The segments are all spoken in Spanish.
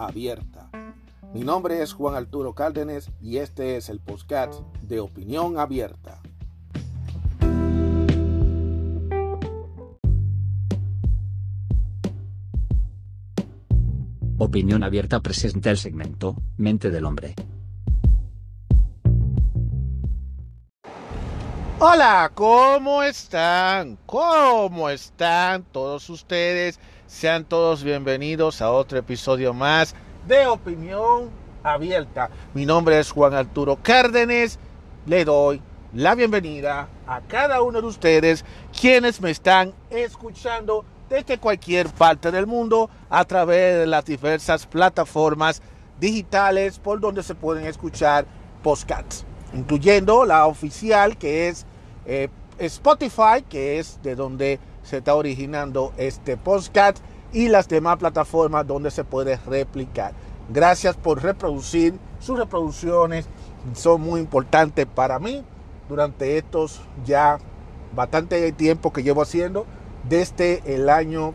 abierta. Mi nombre es Juan Arturo Cárdenas y este es el podcast de Opinión Abierta. Opinión Abierta presenta el segmento Mente del Hombre. Hola, ¿cómo están? ¿Cómo están todos ustedes? Sean todos bienvenidos a otro episodio más de Opinión Abierta. Mi nombre es Juan Arturo Cárdenas. Le doy la bienvenida a cada uno de ustedes quienes me están escuchando desde cualquier parte del mundo a través de las diversas plataformas digitales por donde se pueden escuchar podcasts, incluyendo la oficial que es eh, Spotify, que es de donde se está originando este podcast y las demás plataformas donde se puede replicar. Gracias por reproducir. Sus reproducciones son muy importantes para mí durante estos ya bastante tiempo que llevo haciendo. Desde el año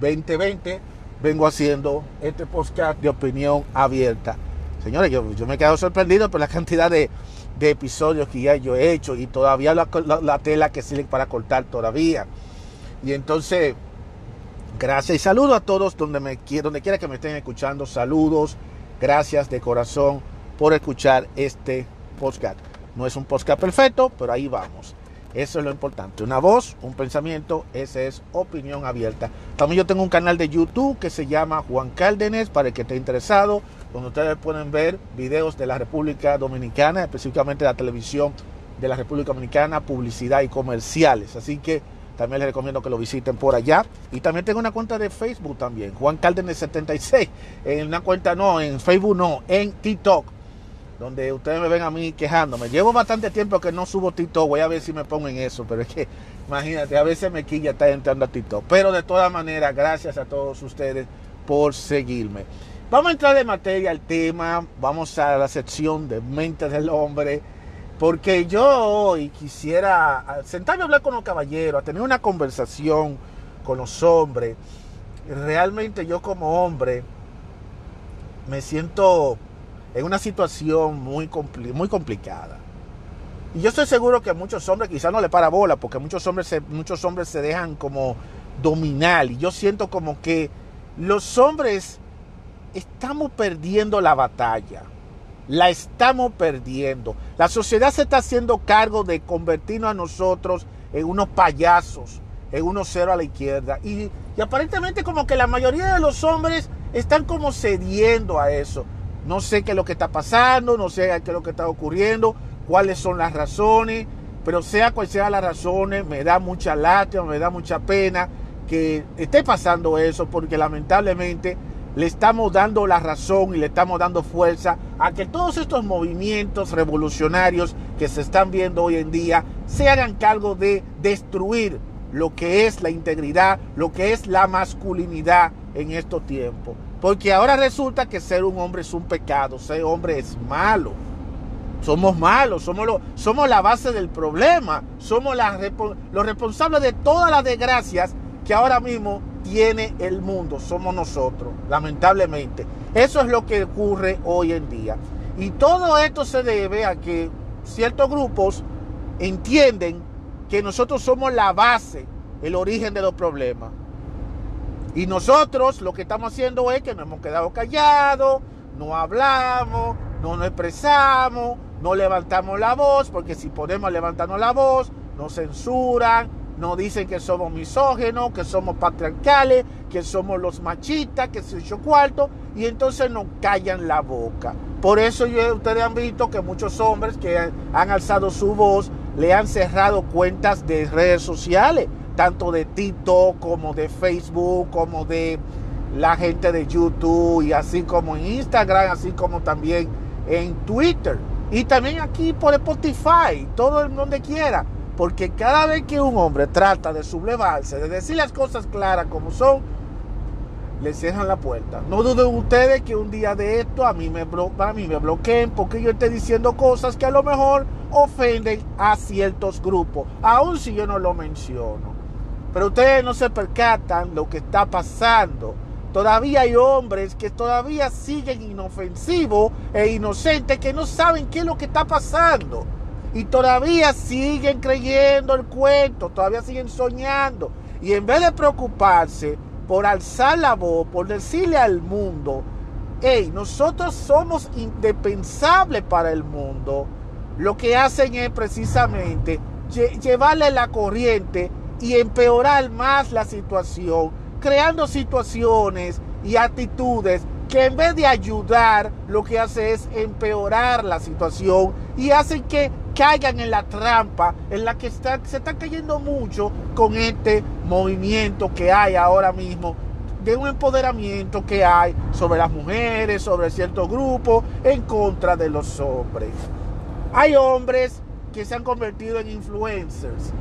2020 eh, vengo haciendo este podcast de opinión abierta. Señores, yo, me he quedado sorprendido por la cantidad de, de episodios que ya yo he hecho y todavía la, la, tela que sigue para cortar todavía. Y entonces, gracias y saludo a todos donde, me, donde quiera que me estén escuchando. Saludos, gracias de corazón por escuchar este podcast. No es un podcast perfecto, pero ahí vamos. Eso es lo importante. Una voz, un pensamiento, esa es opinión abierta. También yo tengo un canal de YouTube que se llama Juan Cárdenas para el que esté interesado, donde ustedes pueden ver videos de la República Dominicana, específicamente la televisión de la República Dominicana, publicidad y comerciales. Así que también les recomiendo que lo visiten por allá. Y también tengo una cuenta de Facebook también, Juan Cárdenas 76. En una cuenta no, en Facebook no, en TikTok donde ustedes me ven a mí quejándome. Llevo bastante tiempo que no subo TikTok, voy a ver si me pongo en eso, pero es que imagínate, a veces me quilla estar entrando a TikTok. Pero de todas maneras, gracias a todos ustedes por seguirme. Vamos a entrar de materia al tema, vamos a la sección de mente del hombre, porque yo hoy quisiera sentarme a hablar con los caballeros, a tener una conversación con los hombres. Realmente yo como hombre me siento en una situación muy, muy complicada. Y yo estoy seguro que a muchos hombres quizás no le para bola, porque muchos hombres, muchos hombres se dejan como dominar. Y yo siento como que los hombres estamos perdiendo la batalla. La estamos perdiendo. La sociedad se está haciendo cargo de convertirnos a nosotros en unos payasos, en unos cero a la izquierda. Y, aparentemente como que la mayoría de los hombres están como cediendo a eso. No sé qué es lo que está pasando, no sé qué es lo que está ocurriendo, cuáles son las razones, pero sea cual sea las razones, me da mucha lástima, me da mucha pena que esté pasando eso, porque lamentablemente le estamos dando la razón y le estamos dando fuerza a que todos estos movimientos revolucionarios que se están viendo hoy en día se hagan cargo de destruir lo que es la integridad, lo que es la masculinidad en estos tiempos. Porque ahora resulta que ser un hombre es un pecado, ser hombre es malo. Somos malos, somos, lo, somos la base del problema, somos los responsables de todas las desgracias que ahora mismo tiene el mundo, somos nosotros, lamentablemente. Eso es lo que ocurre hoy en día. Y todo esto se debe a que ciertos grupos entienden que nosotros somos la base, el origen de los problemas. Y nosotros lo que estamos haciendo es que nos hemos quedado callados, no hablamos, no nos expresamos, no levantamos la voz, porque si podemos levantarnos la voz, nos censuran, nos dicen que somos misógenos, que somos patriarcales, que somos los machistas, que se hecho cuarto, y entonces nos callan la boca. Por eso ustedes han visto que muchos hombres que han alzado su voz le han cerrado cuentas de redes sociales tanto de TikTok como de Facebook, como de la gente de YouTube y así como en Instagram, así como también en Twitter y también aquí por Spotify, todo el donde quiera. Porque cada vez que un hombre trata de sublevarse, de decir las cosas claras como son, le cierran la puerta. No duden ustedes que un día de esto a mí me, a bloqueen porque yo esté diciendo cosas que a lo mejor ofenden a ciertos grupos, aun si yo no lo menciono. Pero ustedes no se percatan lo que está pasando. Todavía hay hombres que todavía siguen inofensivos e inocentes que no saben qué es lo que está pasando. Y todavía siguen creyendo el cuento, todavía siguen soñando. Y en vez de preocuparse por alzar la voz, por decirle al mundo, hey, nosotros somos indispensables para el mundo, lo que hacen es precisamente llevarle la corriente y empeorar más la situación, creando situaciones y actitudes que en vez de ayudar, lo que hace es empeorar la situación y hacen que caigan en la trampa en la que se está cayendo mucho con este movimiento que hay ahora mismo de un empoderamiento que hay sobre las mujeres, sobre ciertos grupos, en contra de los hombres. Hay hombres que se han convertido en influencers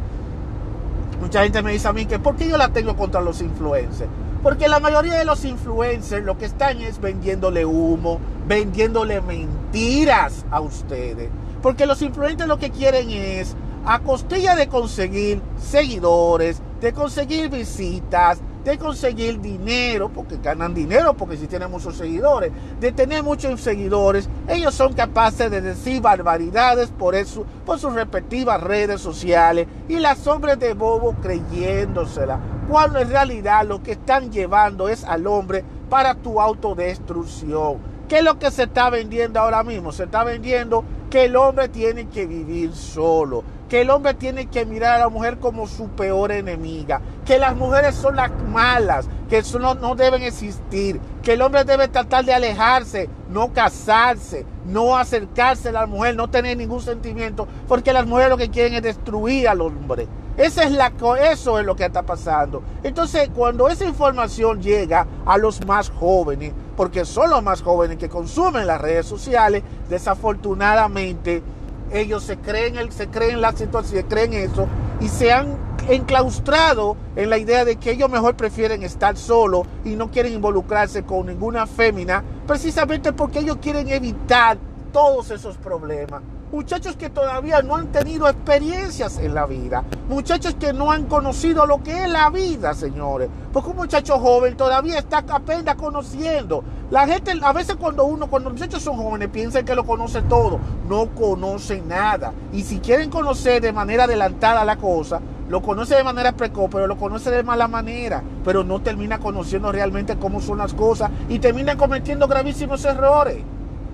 Mucha gente me dice a mí que ¿por qué yo la tengo contra los influencers? Porque la mayoría de los influencers lo que están es vendiéndole humo, vendiéndole mentiras a ustedes. Porque los influencers lo que quieren es, a costilla de conseguir seguidores, de conseguir visitas, de conseguir dinero, porque ganan dinero, porque si tienen muchos seguidores, de tener muchos seguidores, ellos son capaces de decir barbaridades por, eso, por sus respectivas redes sociales y las hombres de bobo creyéndosela, cuando en realidad lo que están llevando es al hombre para tu autodestrucción. ¿Qué es lo que se está vendiendo ahora mismo? Se está vendiendo que el hombre tiene que vivir solo que el hombre tiene que mirar a la mujer como su peor enemiga, que las mujeres son las malas, que eso no, no, deben existir, que el hombre debe tratar de alejarse, no casarse, no acercarse a la mujer, no tener ningún sentimiento, porque las mujeres lo que quieren es destruir al hombre. Esa es la, eso es lo que está pasando. Entonces, cuando esa información llega a los más jóvenes, porque son los más jóvenes que consumen las redes sociales, desafortunadamente, ellos se creen, se creen la situación, se creen eso y se han enclaustrado en la idea de que ellos mejor prefieren estar solos y no quieren involucrarse con ninguna fémina, precisamente porque ellos quieren evitar todos esos problemas. Muchachos que todavía no han tenido experiencias en la vida. Muchachos que no han conocido lo que es la vida, señores. Porque un muchacho joven todavía está apenas conociendo. La gente, a veces cuando uno, cuando los muchachos son jóvenes, piensan que lo conoce todo. No conocen nada. Y si quieren conocer de manera adelantada la cosa, lo conoce de manera precoz, pero lo conoce de mala manera. Pero no termina conociendo realmente cómo son las cosas. Y termina cometiendo gravísimos errores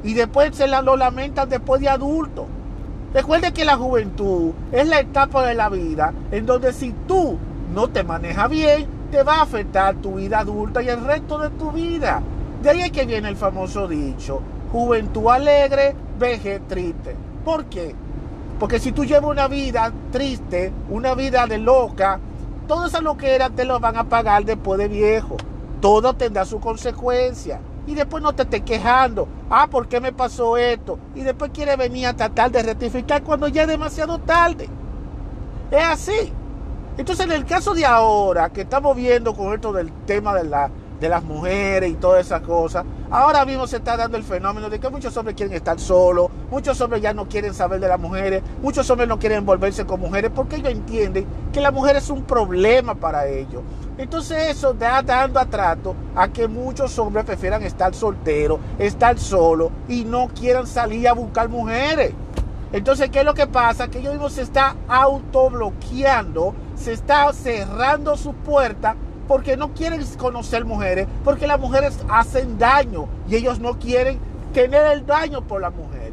y después se lo lamentan después de adulto. Recuerde que la juventud es la etapa de la vida en donde si tú no te manejas bien, te va a afectar tu vida adulta y el resto de tu vida. De ahí es que viene el famoso dicho, juventud alegre, veje triste. ¿Por qué? Porque si tú llevas una vida triste, una vida de loca, todo esa loquera te lo van a pagar después de viejo. Todo tendrá su consecuencia y después no te estés quejando. Ah, ¿por qué me pasó esto? Y después quiere venir a tratar de rectificar cuando ya es demasiado tarde. Es así. Entonces, en el caso de ahora, que estamos viendo con esto del tema de la de las mujeres y todas esas cosas. Ahora mismo se está dando el fenómeno de que muchos hombres quieren estar solos, muchos hombres ya no quieren saber de las mujeres, muchos hombres no quieren envolverse con mujeres porque ellos entienden que la mujer es un problema para ellos. Entonces eso está dando atrato a que muchos hombres prefieran estar solteros, estar solos y no quieran salir a buscar mujeres. Entonces, ¿qué es lo que pasa? Que ellos mismos se está autobloqueando, se está cerrando su puerta porque no quieren conocer mujeres, porque las mujeres hacen daño y ellos no quieren tener el daño por la mujer.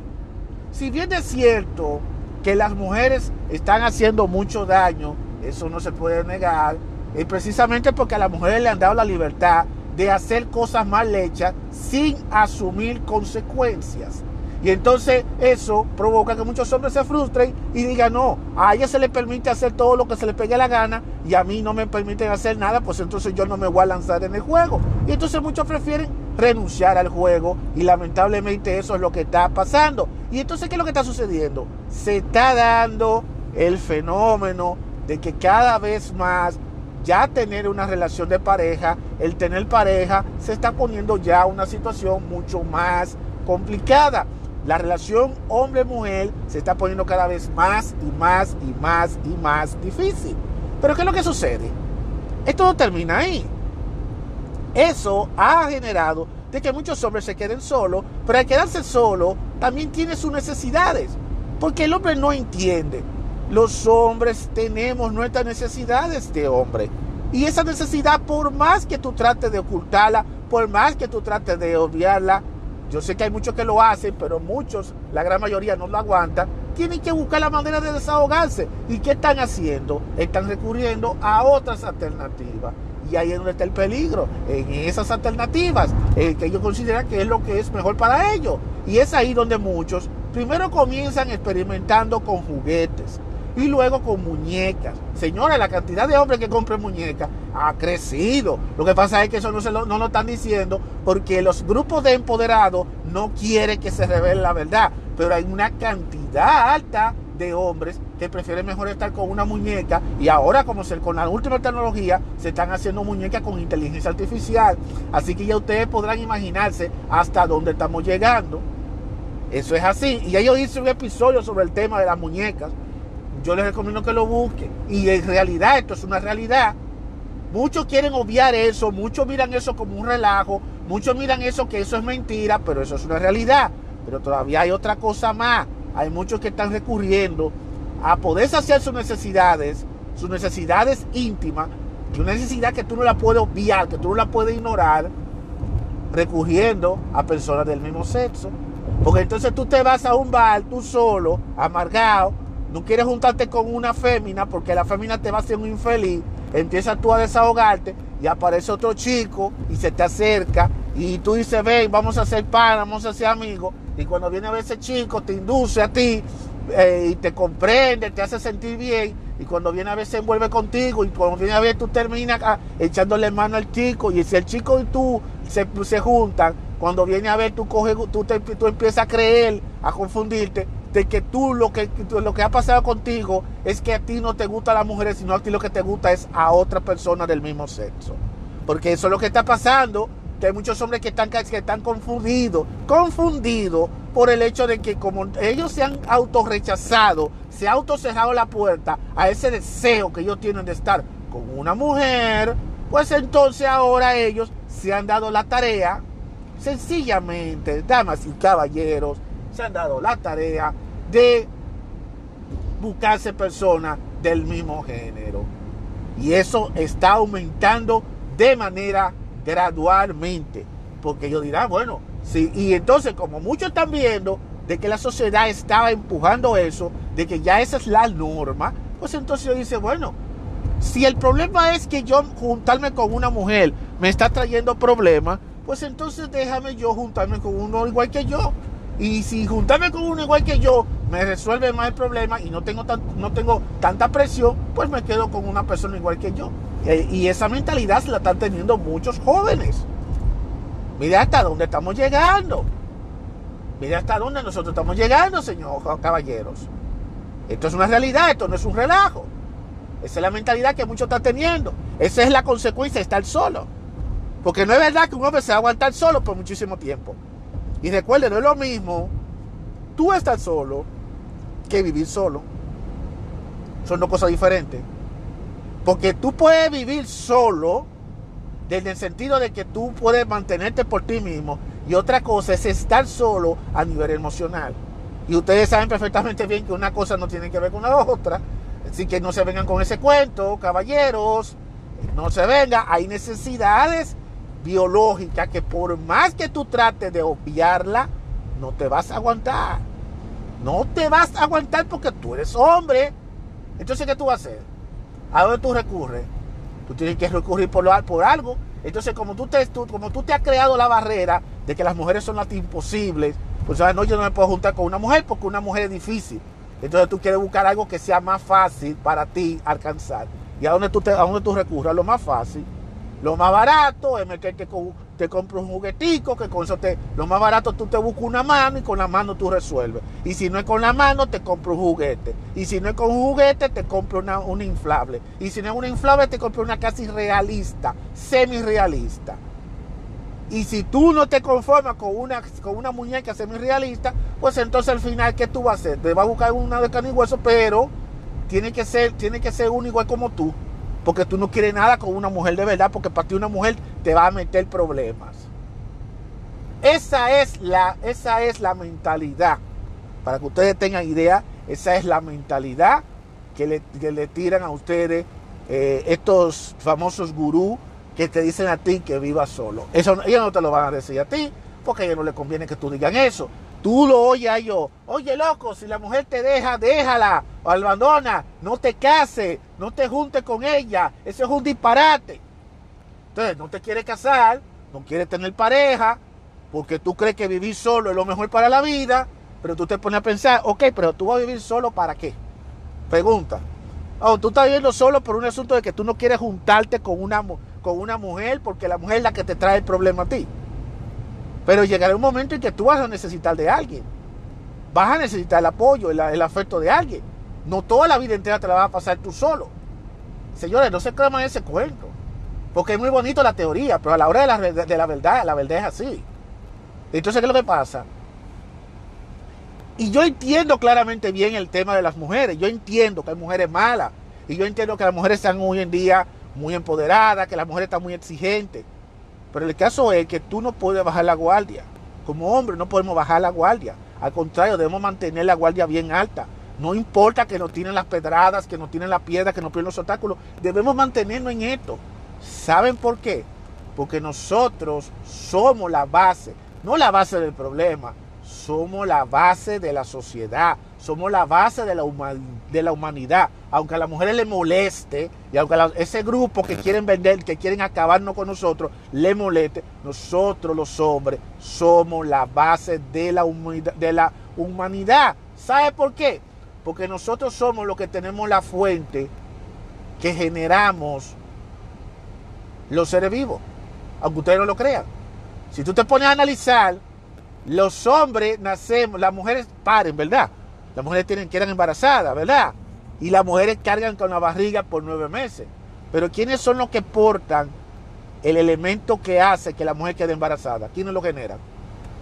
Si bien es cierto que las mujeres están haciendo mucho daño, eso no se puede negar, es precisamente porque a las mujeres le han dado la libertad de hacer cosas mal hechas sin asumir consecuencias. Y entonces eso provoca que muchos hombres se frustren y digan, no, a ella se le permite hacer todo lo que se le pegue la gana y a mí no me permiten hacer nada, pues entonces yo no me voy a lanzar en el juego. Y entonces muchos prefieren renunciar al juego y lamentablemente eso es lo que está pasando. Y entonces, ¿qué es lo que está sucediendo? Se está dando el fenómeno de que cada vez más ya tener una relación de pareja, el tener pareja, se está poniendo ya una situación mucho más complicada. La relación hombre-mujer se está poniendo cada vez más y más y más y más difícil. Pero ¿qué es lo que sucede? Esto no termina ahí. Eso ha generado de que muchos hombres se queden solos, pero al quedarse solo también tiene sus necesidades, porque el hombre no entiende. Los hombres tenemos nuestras necesidades de hombre. Y esa necesidad, por más que tú trates de ocultarla, por más que tú trates de obviarla, yo sé que hay muchos que lo hacen, pero muchos, la gran mayoría no lo aguantan, tienen que buscar la manera de desahogarse. ¿Y qué están haciendo? Están recurriendo a otras alternativas. Y ahí es donde está el peligro, en esas alternativas, que ellos consideran que es lo que es mejor para ellos. Y es ahí donde muchos primero comienzan experimentando con juguetes y luego con muñecas. Señora, la cantidad de hombres que compran muñecas ha crecido. Lo que pasa es que eso no, se lo, no lo están diciendo porque los grupos de empoderados no quieren que se revele la verdad. Pero hay una cantidad alta de hombres que prefieren mejor estar con una muñeca y ahora como se, con la última tecnología se están haciendo muñecas con inteligencia artificial. Así que ya ustedes podrán imaginarse hasta dónde estamos llegando. Eso es así. Y ya yo hice un episodio sobre el tema de las muñecas yo les recomiendo que lo busquen. Y en realidad esto es una realidad. Muchos quieren obviar eso, muchos miran eso como un relajo, muchos miran eso que eso es mentira, pero eso es una realidad. Pero todavía hay otra cosa más. Hay muchos que están recurriendo a poder saciar sus necesidades, sus necesidades íntimas, una necesidad que tú no la puedes obviar, que tú no la puedes ignorar, recurriendo a personas del mismo sexo. Porque entonces tú te vas a un bar, tú solo, amargado, no quieres juntarte con una fémina porque la fémina te va a hacer un infeliz, empiezas tú a desahogarte y aparece otro chico y se te acerca y tú dices, ven, vamos a ser pan, vamos a ser amigos. Y cuando viene a ver ese chico, te induce a ti eh, y te comprende, te hace sentir bien. Y cuando viene a ver, se envuelve contigo. Y cuando viene a ver, tú terminas ah, echándole mano al chico. Y si el chico y tú se, se juntan, cuando viene a ver, tú, coges, tú, te, tú empiezas a creer, a confundirte de que tú lo que, lo que ha pasado contigo es que a ti no te gusta las mujeres, sino a ti lo que te gusta es a otra persona del mismo sexo. Porque eso es lo que está pasando, que hay muchos hombres que están, que están confundidos, confundidos por el hecho de que como ellos se han autorrechazado, se ha autocerrado la puerta a ese deseo que ellos tienen de estar con una mujer, pues entonces ahora ellos se han dado la tarea, sencillamente, damas y caballeros, se han dado la tarea de buscarse personas del mismo género. Y eso está aumentando de manera gradualmente. Porque yo dirá, bueno, sí. Y entonces, como muchos están viendo de que la sociedad estaba empujando eso, de que ya esa es la norma, pues entonces yo dice, bueno, si el problema es que yo juntarme con una mujer me está trayendo problemas, pues entonces déjame yo juntarme con uno igual que yo. Y si juntarme con uno igual que yo me resuelve más el problema y no tengo, no tengo tanta presión, pues me quedo con una persona igual que yo. Eh, y esa mentalidad la están teniendo muchos jóvenes. Mira hasta dónde estamos llegando. Mira hasta dónde nosotros estamos llegando, señor caballeros. Esto es una realidad, esto no es un relajo. Esa es la mentalidad que muchos están teniendo. Esa es la consecuencia de estar solo. Porque no es verdad que un hombre se va a aguantar solo por muchísimo tiempo. Y recuerde, no es lo mismo tú estar solo que vivir solo. Son dos cosas diferentes. Porque tú puedes vivir solo desde el sentido de que tú puedes mantenerte por ti mismo. Y otra cosa es estar solo a nivel emocional. Y ustedes saben perfectamente bien que una cosa no tiene que ver con la otra. Así que no se vengan con ese cuento, caballeros. No se vengan. Hay necesidades biológica que por más que tú trates de obviarla, no te vas a aguantar. No te vas a aguantar porque tú eres hombre. Entonces, ¿qué tú vas a hacer? ¿A dónde tú recurres? Tú tienes que recurrir por, por algo. Entonces, como tú, te, como tú te has creado la barrera de que las mujeres son las imposibles, Pues ah, no, yo no me puedo juntar con una mujer porque una mujer es difícil. Entonces tú quieres buscar algo que sea más fácil para ti alcanzar. ¿Y a dónde tú, te, a dónde tú recurres? A lo más fácil. Lo más barato es meterte con, te compras un juguetico, que con eso te, lo más barato tú te buscas una mano y con la mano tú resuelves. Y si no es con la mano, te compras un juguete. Y si no es con un juguete, te compras una, una inflable. Y si no es una inflable, te compras una casi realista, semi-realista. Y si tú no te conformas con una, con una muñeca semi-realista, pues entonces al final, ¿qué tú vas a hacer? Te vas a buscar una de carne y hueso, pero tiene que ser, tiene que ser uno igual como tú. Porque tú no quieres nada con una mujer de verdad, porque para ti una mujer te va a meter problemas. Esa es la, esa es la mentalidad. Para que ustedes tengan idea, esa es la mentalidad que le, le tiran a ustedes eh, estos famosos gurús que te dicen a ti que vivas solo. Eso ellos no te lo van a decir a ti, porque a ellos no les conviene que tú digan eso. Tú lo oyes a ellos. Oye, loco, si la mujer te deja, déjala o abandona. No te cases, no te juntes con ella. Eso es un disparate. Entonces, no te quieres casar, no quieres tener pareja, porque tú crees que vivir solo es lo mejor para la vida, pero tú te pones a pensar, ok, pero tú vas a vivir solo para qué? Pregunta. Oh, tú estás viviendo solo por un asunto de que tú no quieres juntarte con una, con una mujer porque la mujer es la que te trae el problema a ti. Pero llegará un momento en que tú vas a necesitar de alguien. Vas a necesitar el apoyo, el, afecto de alguien. No toda la vida entera te la vas a pasar tú solo. Señores, no se crean ese cuento. Porque es muy bonito la teoría, pero a la hora de la, de la verdad, la verdad es así. Entonces, ¿qué es lo que pasa? Y yo entiendo claramente bien el tema de las mujeres. Yo entiendo que hay mujeres malas. Y yo entiendo que las mujeres están hoy en día muy empoderadas, que las mujeres están muy exigentes. Pero el caso es que tú no puedes bajar la guardia. Como hombre no podemos bajar la guardia. Al contrario, debemos mantener la guardia bien alta. No importa que nos tienen las pedradas, que nos tienen la piedra, que nos tienen los obstáculos. Debemos mantenernos en esto. ¿Saben por qué? Porque nosotros somos la base, no la base del problema, somos la base de la sociedad, somos la base de la, de la humanidad. Aunque a las mujeres le moleste y aunque a ese grupo que quieren vender, que quieren acabarnos con nosotros, le moleste, nosotros los hombres somos la base de la, de la humanidad. ¿Sabe por qué? Porque nosotros somos los que tenemos la fuente que generamos los seres vivos, aunque ustedes no lo crean. Si tú te pones a analizar, los hombres nacemos, las mujeres paren, ¿verdad? Las mujeres tienen, quedan embarazadas, ¿verdad? Y las mujeres cargan con la barriga por nueve meses. Pero ¿quiénes son los que portan el elemento que hace que la mujer quede embarazada? ¿Quiénes lo generan?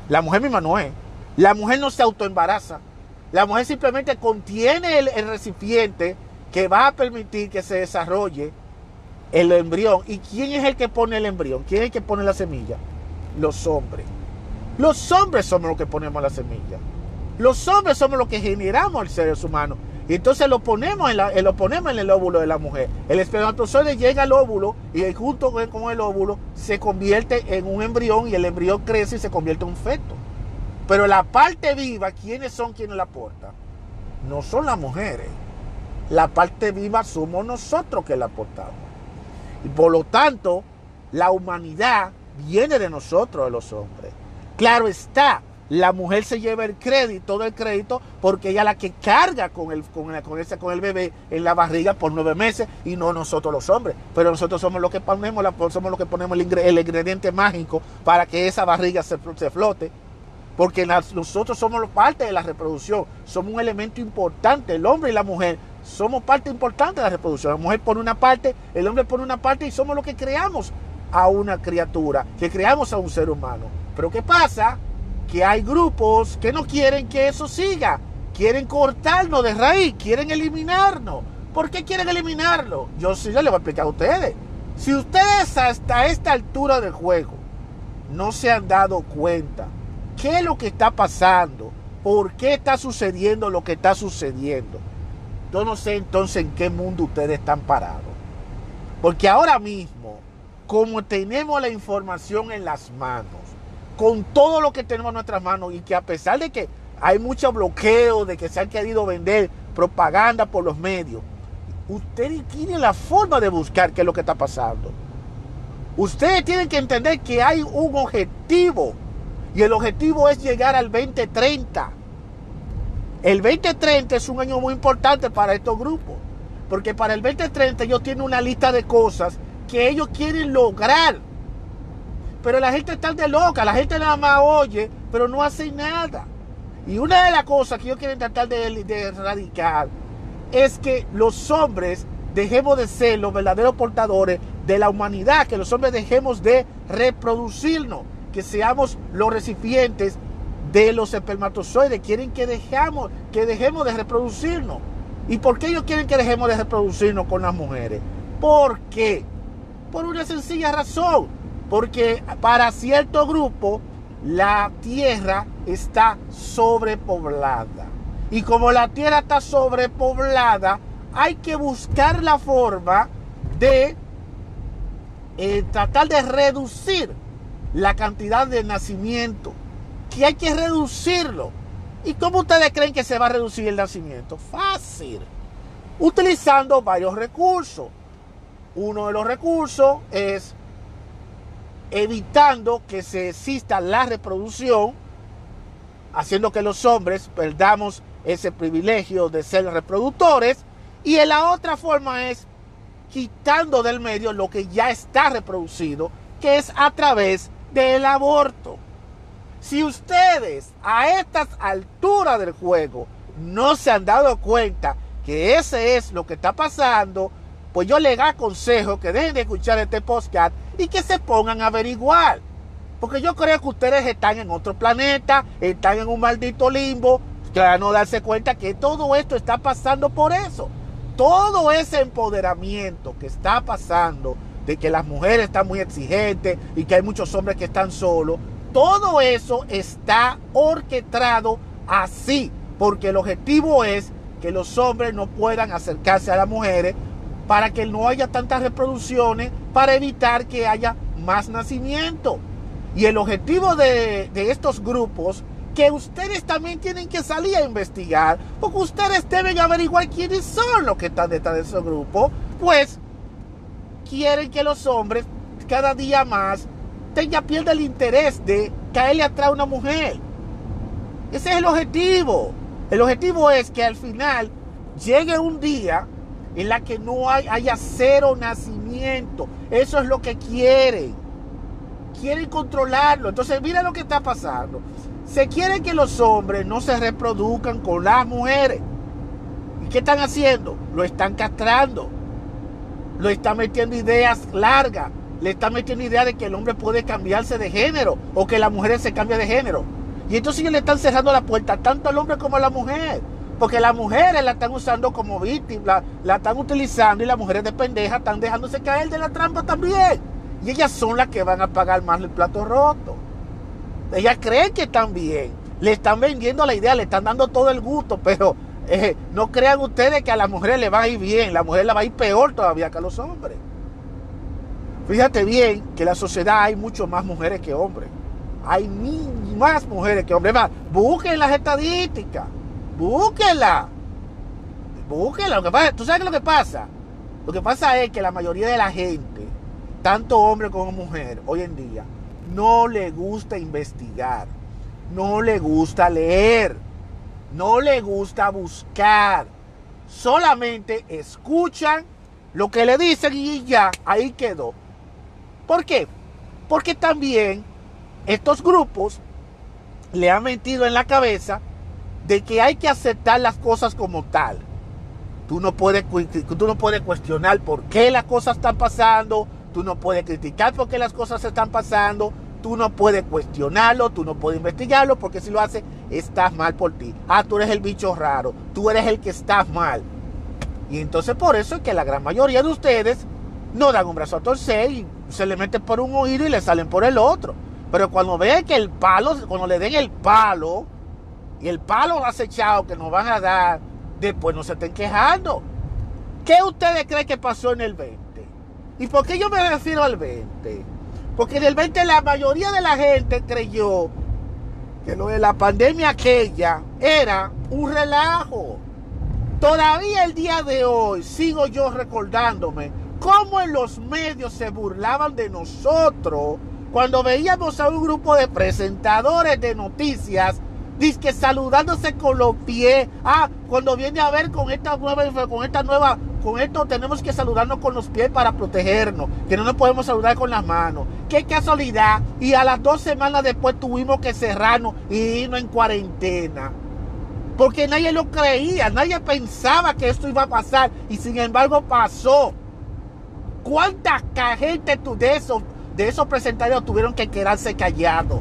La mujer misma no es. La mujer no se autoembaraza. La mujer simplemente contiene el, el recipiente que va a permitir que se desarrolle el embrión. ¿Y quién es el que pone el embrión? ¿Quién es el que pone la semilla? Los hombres. Los hombres somos los que ponemos la semilla. Los hombres somos los que generamos el seres humanos. Y entonces lo ponemos, en la, lo ponemos en el óvulo de la mujer. El espermatozoide llega al óvulo y junto con el óvulo se convierte en un embrión y el embrión crece y se convierte en un feto. Pero la parte viva, ¿quiénes son quienes la aportan? No son las mujeres. La parte viva somos nosotros que la aportamos. Y por lo tanto, la humanidad viene de nosotros, de los hombres. Claro está, la mujer se lleva el crédito, todo el crédito, porque ella es la que carga con el, con, ese, con el bebé en la barriga por nueve meses y no nosotros los hombres. Pero nosotros somos los que ponemos, somos los que ponemos el, ingrediente mágico para que esa barriga se flote. Porque nosotros somos parte de la reproducción, somos un elemento importante, el hombre y la mujer somos parte importante de la reproducción. La mujer pone una parte, el hombre pone una parte y somos los que creamos a una criatura, que creamos a un ser humano. Pero ¿qué pasa? Que hay grupos que no quieren que eso siga, quieren cortarnos de raíz, quieren eliminarnos. ¿Por qué quieren eliminarlo? Yo sí, yo les voy a explicar a ustedes. Si ustedes hasta esta altura del juego no se han dado cuenta qué es lo que está pasando, por qué está sucediendo lo que está sucediendo, yo no sé entonces en qué mundo ustedes están parados. Porque ahora mismo, como tenemos la información en las manos, con todo lo que tenemos en nuestras manos y que a pesar de que hay mucho bloqueo, de que se han querido vender propaganda por los medios, ustedes tienen la forma de buscar qué es lo que está pasando. Ustedes tienen que entender que hay un objetivo. Y el objetivo es llegar al 2030. El 2030 es un año muy importante para estos grupos. Porque para el 2030 ellos tienen una lista de cosas que ellos quieren lograr. Pero la gente está de loca, la gente nada más oye, pero no hace nada. Y una de las cosas que ellos quieren tratar de, erradicar es que los hombres dejemos de ser los verdaderos portadores de la humanidad, que los hombres dejemos de reproducirnos, que seamos los recipientes de los espermatozoides. Quieren que dejamos, que dejemos de reproducirnos. ¿Y por qué ellos quieren que dejemos de reproducirnos con las mujeres? ¿Por qué? Por una sencilla razón. Porque para cierto grupo la tierra está sobrepoblada. Y como la tierra está sobrepoblada, hay que buscar la forma de eh, tratar de reducir la cantidad de nacimiento. Que hay que reducirlo. ¿Y cómo ustedes creen que se va a reducir el nacimiento? Fácil. Utilizando varios recursos. Uno de los recursos es evitando que se exista la reproducción, haciendo que los hombres perdamos ese privilegio de ser reproductores. Y la otra forma es quitando del medio lo que ya está reproducido, que es a través del aborto. Si ustedes a estas alturas del juego no se han dado cuenta que ese es lo que está pasando, pues yo les aconsejo que dejen de escuchar este podcast y que se pongan a averiguar. Porque yo creo que ustedes están en otro planeta, están en un maldito limbo, que van no darse cuenta que todo esto está pasando por eso. Todo ese empoderamiento que está pasando, de que las mujeres están muy exigentes y que hay muchos hombres que están solos, todo eso está orquestado así, porque el objetivo es que los hombres no puedan acercarse a las mujeres para que no haya tantas reproducciones, para evitar que haya más nacimiento. Y el objetivo de, estos grupos, que ustedes también tienen que salir a investigar, porque ustedes deben averiguar quiénes son los que están detrás de esos grupos, pues quieren que los hombres cada día más tenga pierda el interés de caerle atrás a una mujer. Ese es el objetivo. El objetivo es que al final llegue un día en la que no hay, haya cero nacimiento. Eso es lo que quieren. Quieren controlarlo. Entonces, mira lo que está pasando. Se quiere que los hombres no se reproduzcan con las mujeres. ¿Y qué están haciendo? Lo están castrando. Lo están metiendo ideas largas. Le están metiendo ideas de que el hombre puede cambiarse de género o que la mujer se cambie de género. Y entonces ellos le están cerrando la puerta tanto al hombre como a la mujer. Porque las mujeres la están usando como víctima, la, están utilizando y las mujeres de pendeja están dejándose caer de la trampa también. Y ellas son las que van a pagar más el plato roto. Ellas creen que están bien. Le están vendiendo la idea, le están dando todo el gusto, pero eh, no crean ustedes que a las mujeres le va a ir bien. La mujer le va a ir peor todavía que a los hombres. Fíjate bien que en la sociedad hay mucho más mujeres que hombres. Hay más mujeres que hombres. busquen las estadísticas. Búsquela. Búsquela. ¿Tú sabes lo que pasa? Lo que pasa es que la mayoría de la gente, tanto hombre como mujer, hoy en día, no le gusta investigar. No le gusta leer. No le gusta buscar. Solamente escuchan lo que le dicen y ya, ahí quedó. ¿Por qué? Porque también estos grupos le han metido en la cabeza de que hay que aceptar las cosas como tal. Tú no puedes, tú no puedes cuestionar por qué las cosas están pasando, tú no puedes criticar por qué las cosas están pasando, tú no puedes cuestionarlo, tú no puedes investigarlo, porque si lo haces, estás mal por ti. Ah, tú eres el bicho raro, tú eres el que estás mal. Y entonces por eso es que la gran mayoría de ustedes no dan un brazo a torcer y se le meten por un oído y le salen por el otro. Pero cuando vean que el palo, cuando le den el palo, y el palo acechado que nos van a dar, después no se estén quejando. ¿Qué ustedes creen que pasó en el 20? ¿Y por qué yo me refiero al 20? Porque en el 20 la mayoría de la gente creyó que lo de la pandemia aquella era un relajo. Todavía el día de hoy sigo yo recordándome cómo en los medios se burlaban de nosotros cuando veíamos a un grupo de presentadores de noticias, que saludándose con los pies. Ah, cuando viene a ver con esta nueva, con esta nueva, con esto tenemos que saludarnos con los pies para protegernos, que no nos podemos saludar con las manos. Qué casualidad. Y a las dos semanas después tuvimos que cerrarnos y irnos en cuarentena. Porque nadie lo creía, nadie pensaba que esto iba a pasar y sin embargo pasó. ¿Cuánta gente de esos, de esos presentadores tuvieron que quedarse callados?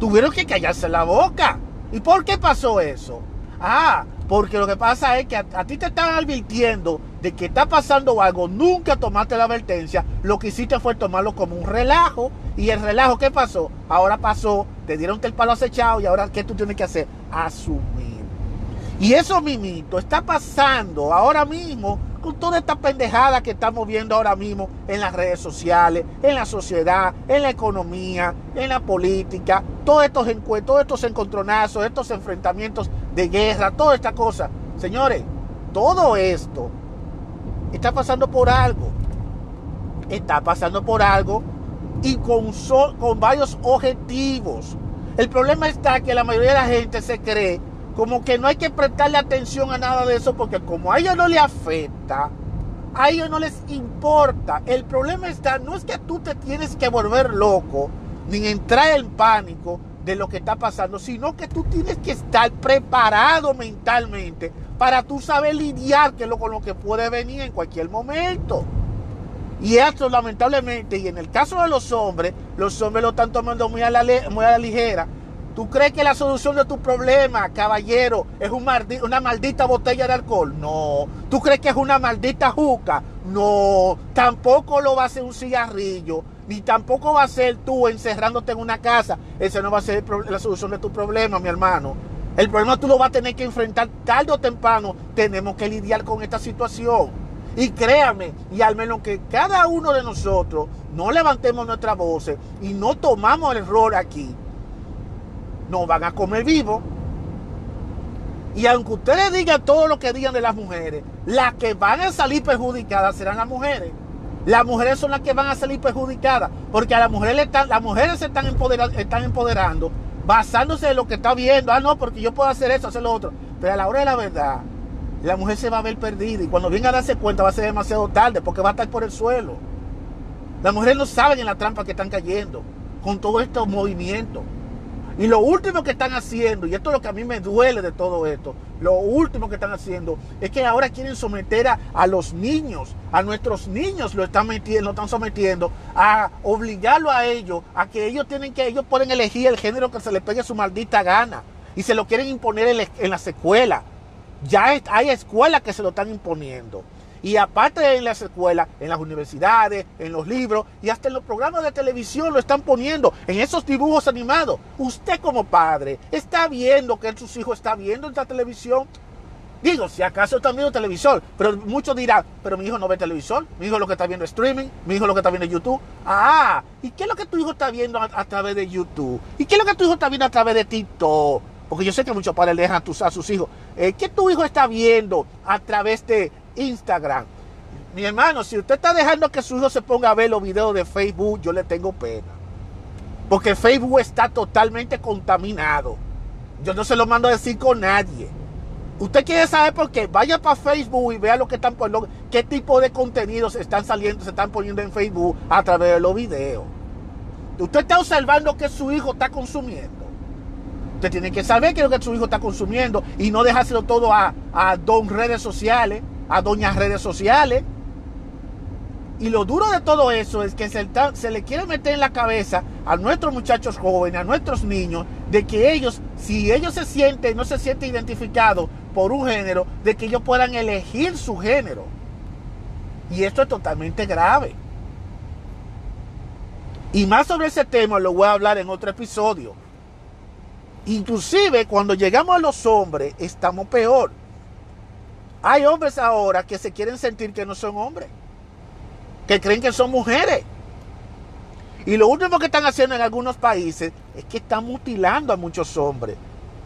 Tuvieron que callarse la boca. ¿Y por qué pasó eso? Ah, porque lo que pasa es que a, ti te están advirtiendo de que está pasando algo, nunca tomaste la advertencia, lo que hiciste fue tomarlo como un relajo. Y el relajo, ¿qué pasó? Ahora pasó, te dieron el palo acechado y ahora ¿qué tú tienes que hacer? Asumir. Y eso mimito está pasando ahora mismo toda esta pendejada que estamos viendo ahora mismo en las redes sociales, en la sociedad, en la economía, en la política, todos estos encuentros, todos estos encontronazos, estos enfrentamientos de guerra, toda esta cosa. Señores, todo esto está pasando por algo. Está pasando por algo y con varios objetivos. El problema está que la mayoría de la gente se cree como que no hay que prestarle atención a nada de eso porque como a ellos no les afecta, a ellos no les importa. El problema está, no es que tú te tienes que volver loco, ni entrar en pánico de lo que está pasando, sino que tú tienes que estar preparado mentalmente para tú saber lidiar con lo que puede venir en cualquier momento. Y esto lamentablemente, y en el caso de los hombres, los hombres lo están tomando muy a la, muy a la ligera ¿Tú crees que la solución de tu problema, caballero, es una maldita botella de alcohol? No. ¿Tú crees que es una maldita juca? No. Tampoco lo va a ser un cigarrillo. Ni tampoco va a ser tú encerrándote en una casa. Esa no va a ser la solución de tu problema, mi hermano. El problema tú lo vas a tener que enfrentar tarde o temprano. Tenemos que lidiar con esta situación. Y créame, y al menos que cada uno de nosotros no levantemos nuestra voz y no tomamos el error aquí, no van a comer vivo. Y aunque ustedes digan todo lo que digan de las mujeres, las que van a salir perjudicadas serán las mujeres. Las mujeres son las que van a salir perjudicadas, porque a las mujeres, están, las mujeres se están empoderando, están empoderando basándose en lo que está viendo. Ah, no, porque yo puedo hacer eso, hacer lo otro. Pero a la hora de la verdad, la mujer se va a ver perdida y cuando venga a darse cuenta va a ser demasiado tarde porque va a estar por el suelo. Las mujeres no saben en la trampa que están cayendo con todos estos movimientos. Y lo último que están haciendo, y esto es lo que a mí me duele de todo esto, lo último que están haciendo es que ahora quieren someter a, los niños, a nuestros niños lo están metiendo, lo están sometiendo, a obligarlo a ellos, a que ellos tienen que, ellos pueden elegir el género que se les pegue su maldita gana. Y se lo quieren imponer en, en las escuelas. Ya hay escuelas que se lo están imponiendo. Y aparte en las escuelas, en las universidades, en los libros y hasta en los programas de televisión lo están poniendo, en esos dibujos animados. Usted como padre está viendo que sus hijos está viendo esta televisión. Digo, si acaso está viendo televisor, pero muchos dirán, pero mi hijo no ve televisor, mi hijo lo que está viendo es streaming, mi hijo lo que está viendo es YouTube. Ah, ¿y qué es lo que tu hijo está viendo a, través de YouTube? ¿Y qué es lo que tu hijo está viendo a través de TikTok? Porque yo sé que muchos padres dejan a, sus hijos. Eh, ¿Qué tu hijo está viendo a través de Instagram. Mi hermano, si usted está dejando que su hijo se ponga a ver los videos de Facebook, yo le tengo pena. Porque Facebook está totalmente contaminado. Yo no se lo mando a decir con nadie. Usted quiere saber por qué, vaya para Facebook y vea lo que están poniendo, qué tipo de contenidos están saliendo, se están poniendo en Facebook a través de los videos. Usted está observando que su hijo está consumiendo. Usted tiene que saber qué es lo que su hijo está consumiendo y no dejárselo todo a, a don redes sociales a doñas redes sociales. Y lo duro de todo eso es que se, le quiere meter en la cabeza a nuestros muchachos jóvenes, a nuestros niños, de que ellos, si ellos se sienten, no se sienten identificados por un género, de que ellos puedan elegir su género. Y esto es totalmente grave. Y más sobre ese tema lo voy a hablar en otro episodio. Inclusive cuando llegamos a los hombres, estamos peor. Hay hombres ahora que se quieren sentir que no son hombres, que creen que son mujeres. Y lo último que están haciendo en algunos países es que están mutilando a muchos hombres.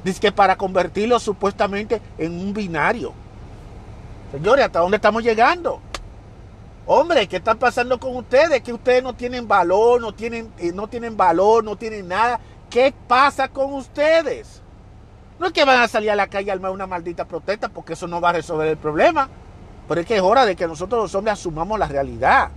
Dice que para convertirlos supuestamente en un binario. Señores, ¿hasta dónde estamos llegando? Hombre, ¿qué está pasando con ustedes? Que ustedes no tienen valor, no tienen, eh, no tienen valor, no tienen nada. ¿Qué pasa con ustedes? No es que van a salir a la calle a armar una maldita protesta porque eso no va a resolver el problema. Pero es que es hora de que nosotros los hombres asumamos la realidad.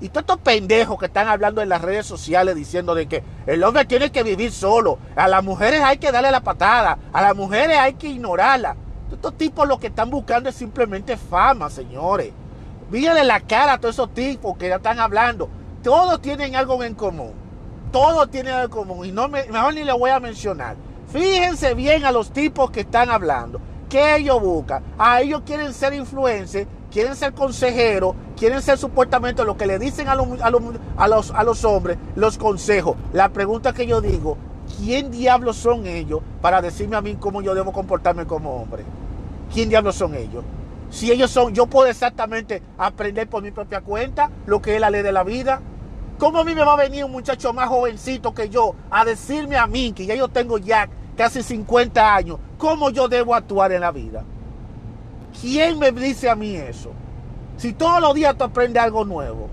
Y todos estos pendejos que están hablando en las redes sociales diciendo de que el hombre tiene que vivir solo, a las mujeres hay que darle la patada, a las mujeres hay que ignorarla. Estos tipos lo que están buscando es simplemente fama, señores. Mírenle la cara a todos esos tipos que ya están hablando. Todos tienen algo en común. Todos tienen algo en común. Y no me, mejor ni le voy a mencionar. Fíjense bien a los tipos que están hablando. ¿Qué ellos buscan? A ellos quieren ser influencers, quieren ser consejeros, quieren ser supuestamente lo que le dicen a los, a los, a los, a los hombres, los consejos. La pregunta que yo digo, ¿quién diablos son ellos para decirme a mí cómo yo debo comportarme como hombre? ¿Quién diablos son ellos? Si ellos son, yo puedo exactamente aprender por mi propia cuenta lo que es la ley de la vida. ¿Cómo a mí me va a venir un muchacho más jovencito que yo a decirme a mí, que ya yo tengo ya casi 50 años, cómo yo debo actuar en la vida? ¿Quién me dice a mí eso? Si todos los días tú aprendes algo nuevo.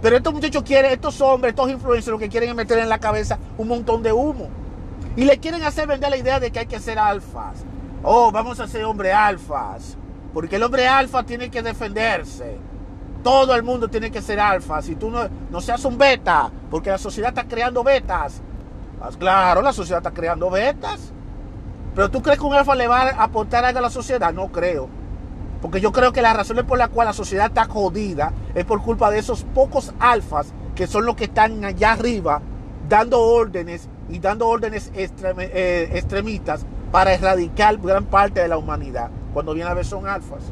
Pero estos muchachos quieren, estos hombres, estos influencers, lo que quieren es meter en la cabeza un montón de humo. Y le quieren hacer vender la idea de que hay que ser alfas. Oh, vamos a ser hombre alfas. Porque el hombre alfa tiene que defenderse. Todo el mundo tiene que ser alfa. Si tú no, no seas un beta, porque la sociedad está creando betas. Pues claro, la sociedad está creando betas. Pero tú crees que un alfa le va a aportar algo a la sociedad? No creo. Porque yo creo que las razones por las cuales la sociedad está jodida es por culpa de esos pocos alfas que son los que están allá arriba dando órdenes y dando órdenes eh, extremistas para erradicar gran parte de la humanidad. Cuando viene a ver son alfas.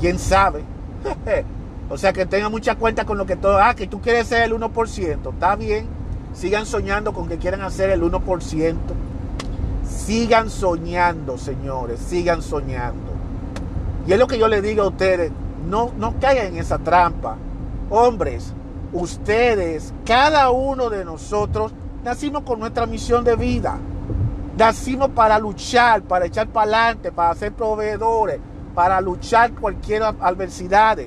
¿Quién sabe? o sea que tenga mucha cuenta con lo que todo... Ah, que tú quieres ser el 1%. Está bien. Sigan soñando con que quieran hacer el 1%. Sigan soñando, señores. Sigan soñando. Y es lo que yo le digo a ustedes. No, no caigan en esa trampa. Hombres, ustedes, cada uno de nosotros, nacimos con nuestra misión de vida. Nacimos para luchar, para echar para adelante, para ser proveedores, para luchar cualquier adversidad.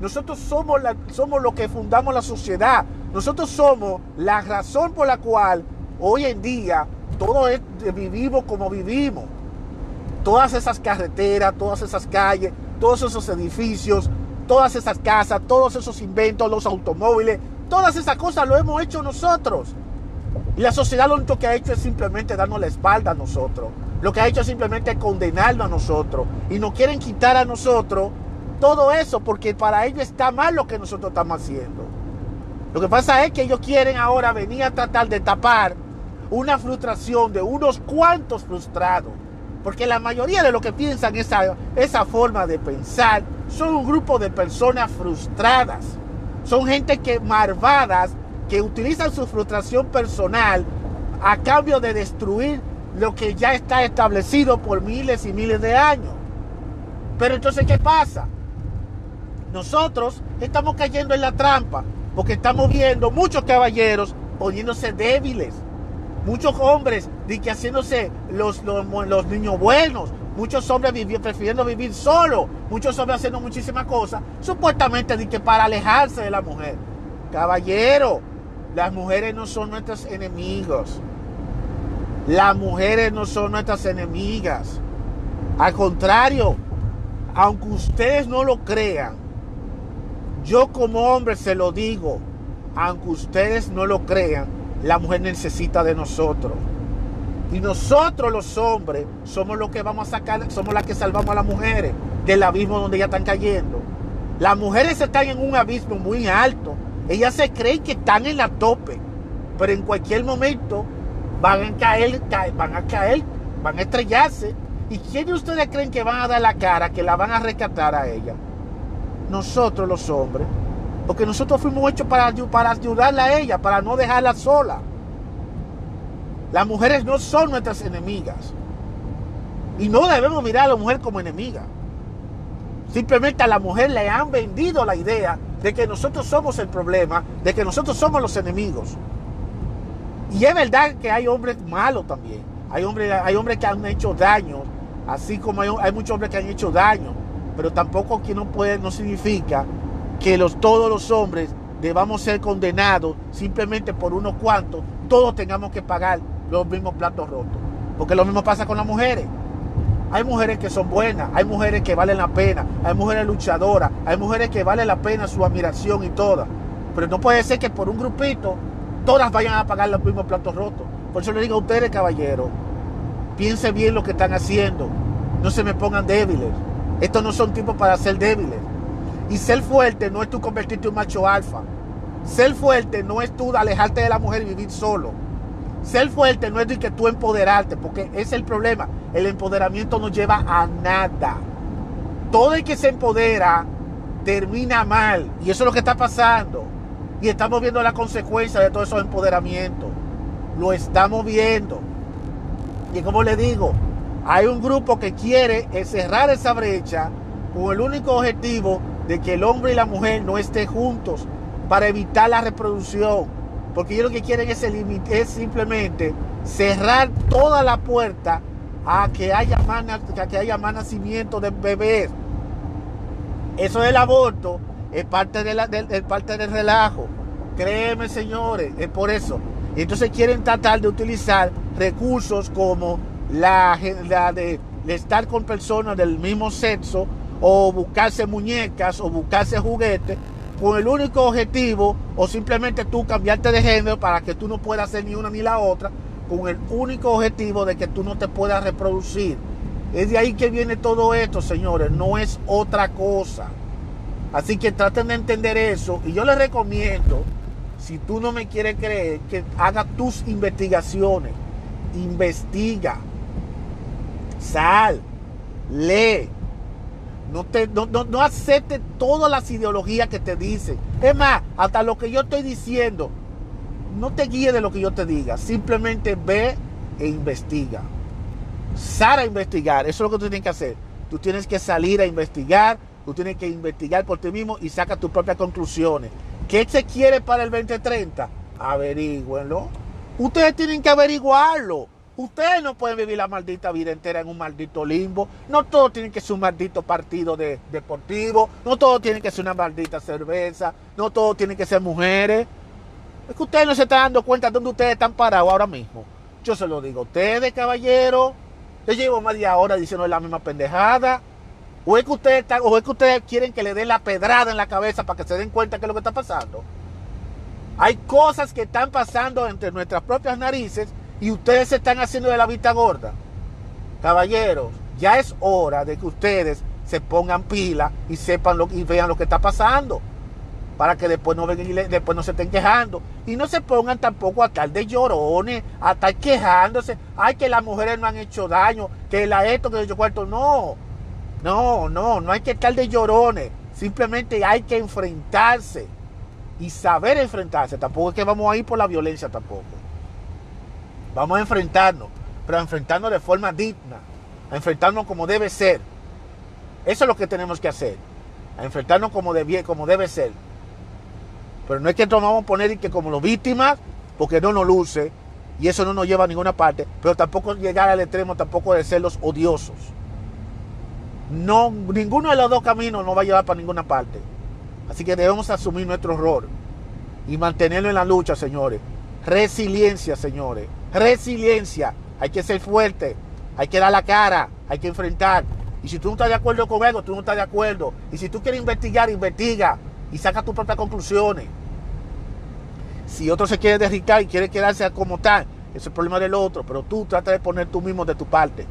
Nosotros somos, la, somos lo que fundamos la sociedad. Nosotros somos la razón por la cual hoy en día todos vivimos como vivimos. Todas esas carreteras, todas esas calles, todos esos edificios, todas esas casas, todos esos inventos, los automóviles, todas esas cosas lo hemos hecho nosotros. Y la sociedad lo único que ha hecho es simplemente darnos la espalda a nosotros. Lo que ha hecho es simplemente condenarnos a nosotros. Y nos quieren quitar a nosotros todo eso porque para ellos está mal lo que nosotros estamos haciendo. Lo que pasa es que ellos quieren ahora venir a tratar de tapar una frustración de unos cuantos frustrados. Porque la mayoría de los que piensan esa, esa forma de pensar son un grupo de personas frustradas. Son gente que malvadas que utilizan su frustración personal a cambio de destruir lo que ya está establecido por miles y miles de años. Pero entonces, ¿qué pasa? Nosotros estamos cayendo en la trampa porque estamos viendo muchos caballeros poniéndose débiles, muchos hombres de que haciéndose los, los, niños buenos, muchos hombres prefiriendo vivir solo, muchos hombres haciendo muchísimas cosas, supuestamente de que para alejarse de la mujer. Caballero, las mujeres no son nuestros enemigos. Las mujeres no son nuestras enemigas. Al contrario, aunque ustedes no lo crean, yo como hombre se lo digo, aunque ustedes no lo crean, la mujer necesita de nosotros. Y nosotros los hombres somos los que vamos a sacar, somos las que salvamos a las mujeres del abismo donde ya están cayendo. Las mujeres están en un abismo muy alto ellas se creen que están en la tope, pero en cualquier momento van a caer, van a caer, van a estrellarse. ¿Y quiénes ustedes creen que van a dar la cara, que la van a rescatar a ella? Nosotros los hombres. Porque nosotros fuimos hechos para, para ayudarla a ella, para no dejarla sola. Las mujeres no son nuestras enemigas. Y no debemos mirar a la mujer como enemiga. Simplemente a la mujer le han vendido la idea de que nosotros somos el problema, de que nosotros somos los enemigos. Y es verdad que hay hombres malos también. Hay hombres, hay hombres que han hecho daño, así como hay, muchos hombres que han hecho daño. pero tampoco que no puede, no significa que los, todos los hombres debamos ser condenados simplemente por unos cuantos, todos tengamos que pagar los mismos platos rotos. Porque lo mismo pasa con las mujeres. Hay mujeres que son buenas, hay mujeres que valen la pena, hay mujeres luchadoras, hay mujeres que valen la pena su admiración y todas. Pero no puede ser que por un grupito todas vayan a pagar los mismos platos rotos. Por eso le digo a ustedes, caballeros, piensen bien lo que están haciendo. No se me pongan débiles. Estos no son tiempos para ser débiles. Y ser fuerte no es tú convertirte en un macho alfa. Ser fuerte no es tú alejarte de la mujer y vivir solo. Ser fuerte no es que tú empoderarte, porque ese es el problema. El empoderamiento no lleva a nada. Todo el que se empodera termina mal. Y eso es lo que está pasando. Y estamos viendo la consecuencia de todos esos empoderamientos. Lo estamos viendo. Y como le digo, hay un grupo que quiere cerrar esa brecha con el único objetivo de que el hombre y la mujer no estén juntos para evitar la reproducción. Porque ellos lo que quieren es, es simplemente cerrar toda la puerta a que haya más, a que haya más nacimiento de bebés. Eso del aborto es parte, de la, parte del relajo. Créeme, señores, es por eso. Entonces quieren tratar de utilizar recursos como la, la de, de estar con personas del mismo sexo o buscarse muñecas o buscarse juguetes con el único objetivo o simplemente tú cambiarte de género para que tú no puedas hacer ni una ni la otra, con el único objetivo de que tú no te puedas reproducir. Es de ahí que viene todo esto, señores, no es otra cosa. Así que traten de entender eso y yo les recomiendo, si tú no me quieres creer, que haga tus investigaciones, investiga, sal, lee, no, te, no, no, acepte todas las ideologías que te dicen. Es más, hasta lo que yo estoy diciendo, no te guíe de lo que yo te diga. Simplemente ve e investiga. Sal a investigar. Eso es lo que tú tienes que hacer. Tú tienes que salir a investigar. Tú tienes que investigar por ti mismo y saca tus propias conclusiones. ¿Qué se quiere para el 2030? Averígüenlo. Ustedes tienen que averiguarlo. Ustedes no pueden vivir la maldita vida entera en un maldito limbo. No todo tiene que ser un maldito partido de, deportivo. No todo tiene que ser una maldita cerveza. No todo tiene que ser mujeres. Es que ustedes no se están dando cuenta de dónde ustedes están parados ahora mismo. Yo se lo digo a ustedes, caballero. Yo llevo media hora diciendo la misma pendejada. O es que ustedes están, o es que ustedes quieren que le den la pedrada en la cabeza para que se den cuenta qué es lo que está pasando. Hay cosas que están pasando entre nuestras propias narices y ustedes se están haciendo de la vista gorda. Caballeros, ya es hora de que ustedes se pongan pila y sepan lo, y vean lo que está pasando. Para que después no, vengan después no se estén quejando. Y no se pongan tampoco a estar de llorones, a estar quejándose. Ay, que las mujeres no han hecho daño, que la esto, que yo cuarto. No, no, no, no hay que estar de llorones. Simplemente hay que enfrentarse y saber enfrentarse. Tampoco es que vamos a ir por la violencia tampoco. Vamos a enfrentarnos, pero a enfrentarnos de forma digna, a enfrentarnos como debe ser. Eso es lo que tenemos que hacer, a enfrentarnos como, como debe ser. Pero no es que tomamos a poner que como los víctimas, porque no nos luce, y eso no nos lleva a ninguna parte, pero tampoco llegar al extremo tampoco de ser los odiosos. No, ninguno de los dos caminos nos va a llevar para ninguna parte. Así que debemos asumir nuestro error y mantenerlo en la lucha, señores. Resiliencia, señores. Resiliencia. Hay que ser fuerte. Hay que dar la cara. Hay que enfrentar. Y si tú no estás de acuerdo con algo, tú no estás de acuerdo. Y si tú quieres investigar, investiga. Y saca tus propias conclusiones. Si otro se quiere derricar y quiere quedarse como tal, es el problema del otro. Pero tú trata de poner tú mismo de tu parte.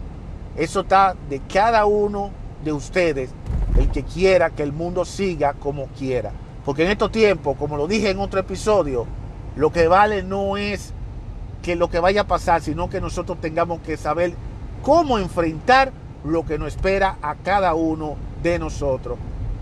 Eso está de cada uno de ustedes, el que quiera que el mundo siga como quiera. Porque en estos tiempos, como lo dije en otro episodio, lo que vale no es que lo que vaya a pasar, sino que nosotros tengamos que saber cómo enfrentar lo que nos espera a cada uno de nosotros.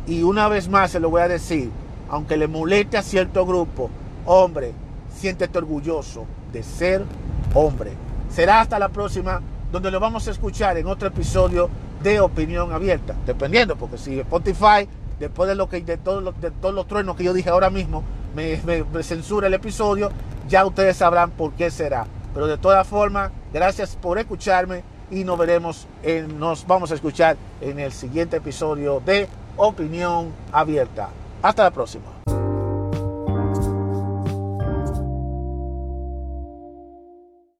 Y una vez más se lo voy a decir, aunque le moleste a cierto grupo, hombre, siéntete orgulloso de ser hombre. Será hasta la próxima, donde lo vamos a escuchar en otro episodio de Opinión Abierta, dependiendo, porque si Spotify, después de lo que de todos los, de todos los truenos que yo dije ahora mismo, me, censura el episodio, ya ustedes sabrán por qué será. Pero de todas formas, gracias por escucharme y nos veremos, en, nos vamos a escuchar en el siguiente episodio de Opinión Abierta. Hasta la próxima.